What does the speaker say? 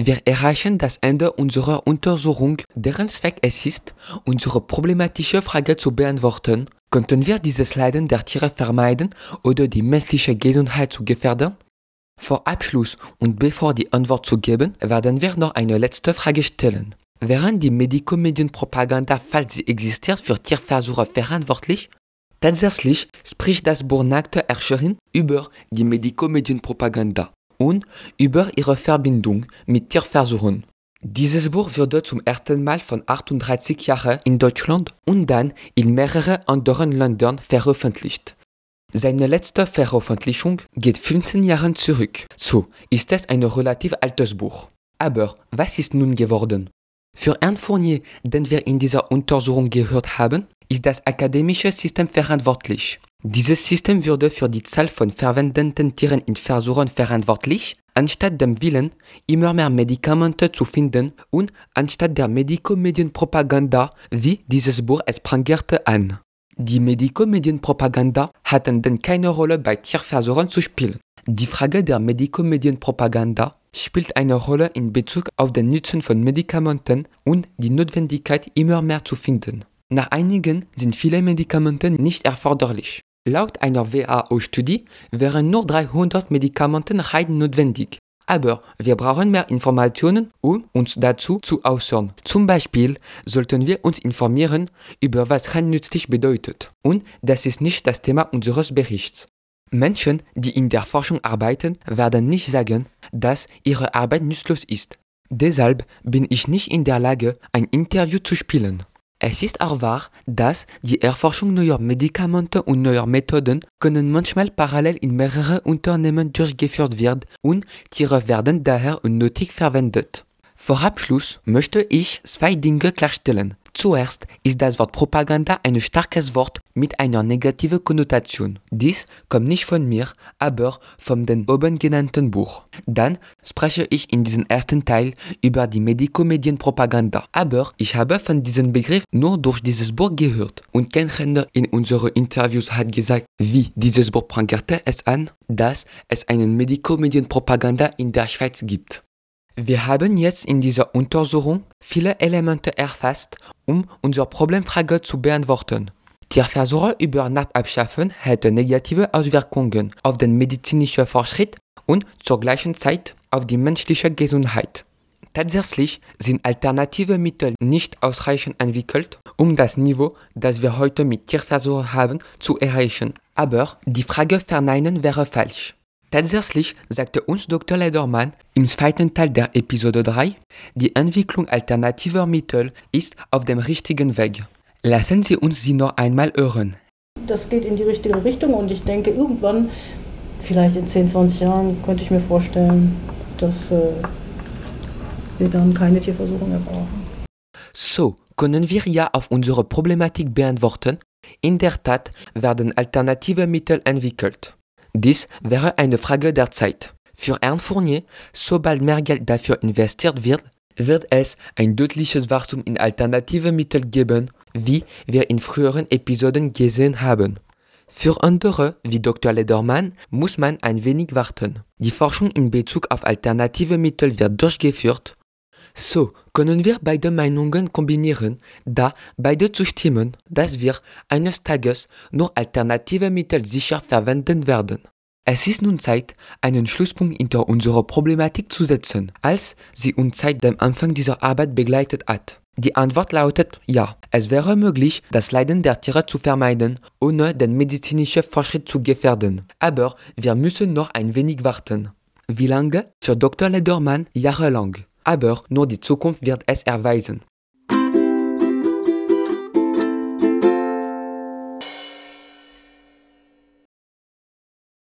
Wir erreichen das Ende unserer Untersuchung, deren Zweck es ist, unsere problematische Frage zu beantworten, könnten wir dieses Leiden der Tiere vermeiden oder die menschliche Gesundheit zu gefährden? Vor Abschluss und bevor die Antwort zu geben, werden wir noch eine letzte Frage stellen. Wären die Medikomedienpropaganda, falls sie existiert, für Tierversuche verantwortlich? Tatsächlich spricht das Buch Nackte Herrscherin über die Medikomedienpropaganda und über ihre Verbindung mit Tierversuchen. Dieses Buch wurde zum ersten Mal von 38 Jahren in Deutschland und dann in mehreren anderen Ländern veröffentlicht. Seine letzte Veröffentlichung geht 15 Jahre zurück, so ist es ein relativ altes Buch. Aber was ist nun geworden? Für Herrn Fournier, den wir in dieser Untersuchung gehört haben, ist das akademische System verantwortlich. Dieses System würde für die Zahl von verwendeten Tieren in Versuchen verantwortlich, anstatt dem Willen, immer mehr Medikamente zu finden und anstatt der Medikomedienpropaganda, wie dieses Buch es prangerte an. Die Medikomedienpropaganda hatten denn keine Rolle bei Tierversuchen zu spielen. Die Frage der Medikomedienpropaganda spielt eine Rolle in Bezug auf den Nutzen von Medikamenten und die Notwendigkeit, immer mehr zu finden. Nach einigen sind viele Medikamente nicht erforderlich. Laut einer WHO-Studie wären nur 300 Medikamente rein notwendig. Aber wir brauchen mehr Informationen, um uns dazu zu äußern. Zum Beispiel sollten wir uns informieren, über was rein nützlich bedeutet. Und das ist nicht das Thema unseres Berichts. Menschen, die in der Forschung arbeiten, werden nicht sagen, dass ihre Arbeit nützlos ist. Deshalb bin ich nicht in der Lage, ein Interview zu spielen. Es ist auch wahr, dass die Erforschung neuer Medikamente und neuer Methoden können manchmal parallel in mehrere Unternehmen durchgeführt wird und Tiere werden daher unnötig verwendet. Vor Abschluss möchte ich zwei Dinge klarstellen. Zuerst ist das Wort Propaganda ein starkes Wort mit einer negativen Konnotation. Dies kommt nicht von mir, aber von dem oben genannten Buch. Dann spreche ich in diesem ersten Teil über die Medikomedienpropaganda. Aber ich habe von diesem Begriff nur durch dieses Buch gehört. Und kein Händler in unseren Interviews hat gesagt, wie dieses Buch prangerte es an, dass es eine Medikomedienpropaganda in der Schweiz gibt. Wir haben jetzt in dieser Untersuchung viele Elemente erfasst, um unsere Problemfrage zu beantworten. Tierversuche über Nacht abschaffen hätte negative Auswirkungen auf den medizinischen Fortschritt und zur gleichen Zeit auf die menschliche Gesundheit. Tatsächlich sind alternative Mittel nicht ausreichend entwickelt, um das Niveau, das wir heute mit Tierversuchen haben, zu erreichen. Aber die Frage verneinen wäre falsch. Tatsächlich sagte uns Dr. Ledermann im zweiten Teil der Episode 3, die Entwicklung alternativer Mittel ist auf dem richtigen Weg. Lassen Sie uns sie noch einmal hören. Das geht in die richtige Richtung und ich denke, irgendwann, vielleicht in 10, 20 Jahren, könnte ich mir vorstellen, dass äh, wir dann keine Tierversuche mehr brauchen. So können wir ja auf unsere Problematik beantworten. In der Tat werden alternative Mittel entwickelt. Dies wäre eine Frage der Zeit. Für Herrn Fournier, sobald mehr Geld dafür investiert wird, wird es ein deutliches Wachstum in alternative Mittel geben, wie wir in früheren Episoden gesehen haben. Für andere, wie Dr. Ledermann, muss man ein wenig warten. Die Forschung in Bezug auf alternative Mittel wird durchgeführt. So können wir beide Meinungen kombinieren, da beide zustimmen, dass wir eines Tages nur alternative Mittel sicher verwenden werden. Es ist nun Zeit, einen Schlusspunkt hinter unserer Problematik zu setzen, als sie uns seit dem Anfang dieser Arbeit begleitet hat. Die Antwort lautet ja, es wäre möglich, das Leiden der Tiere zu vermeiden, ohne den medizinischen Fortschritt zu gefährden. Aber wir müssen noch ein wenig warten. Wie lange? Für Dr. Ledermann jahrelang. Aber nur die Zukunft wird es erweisen.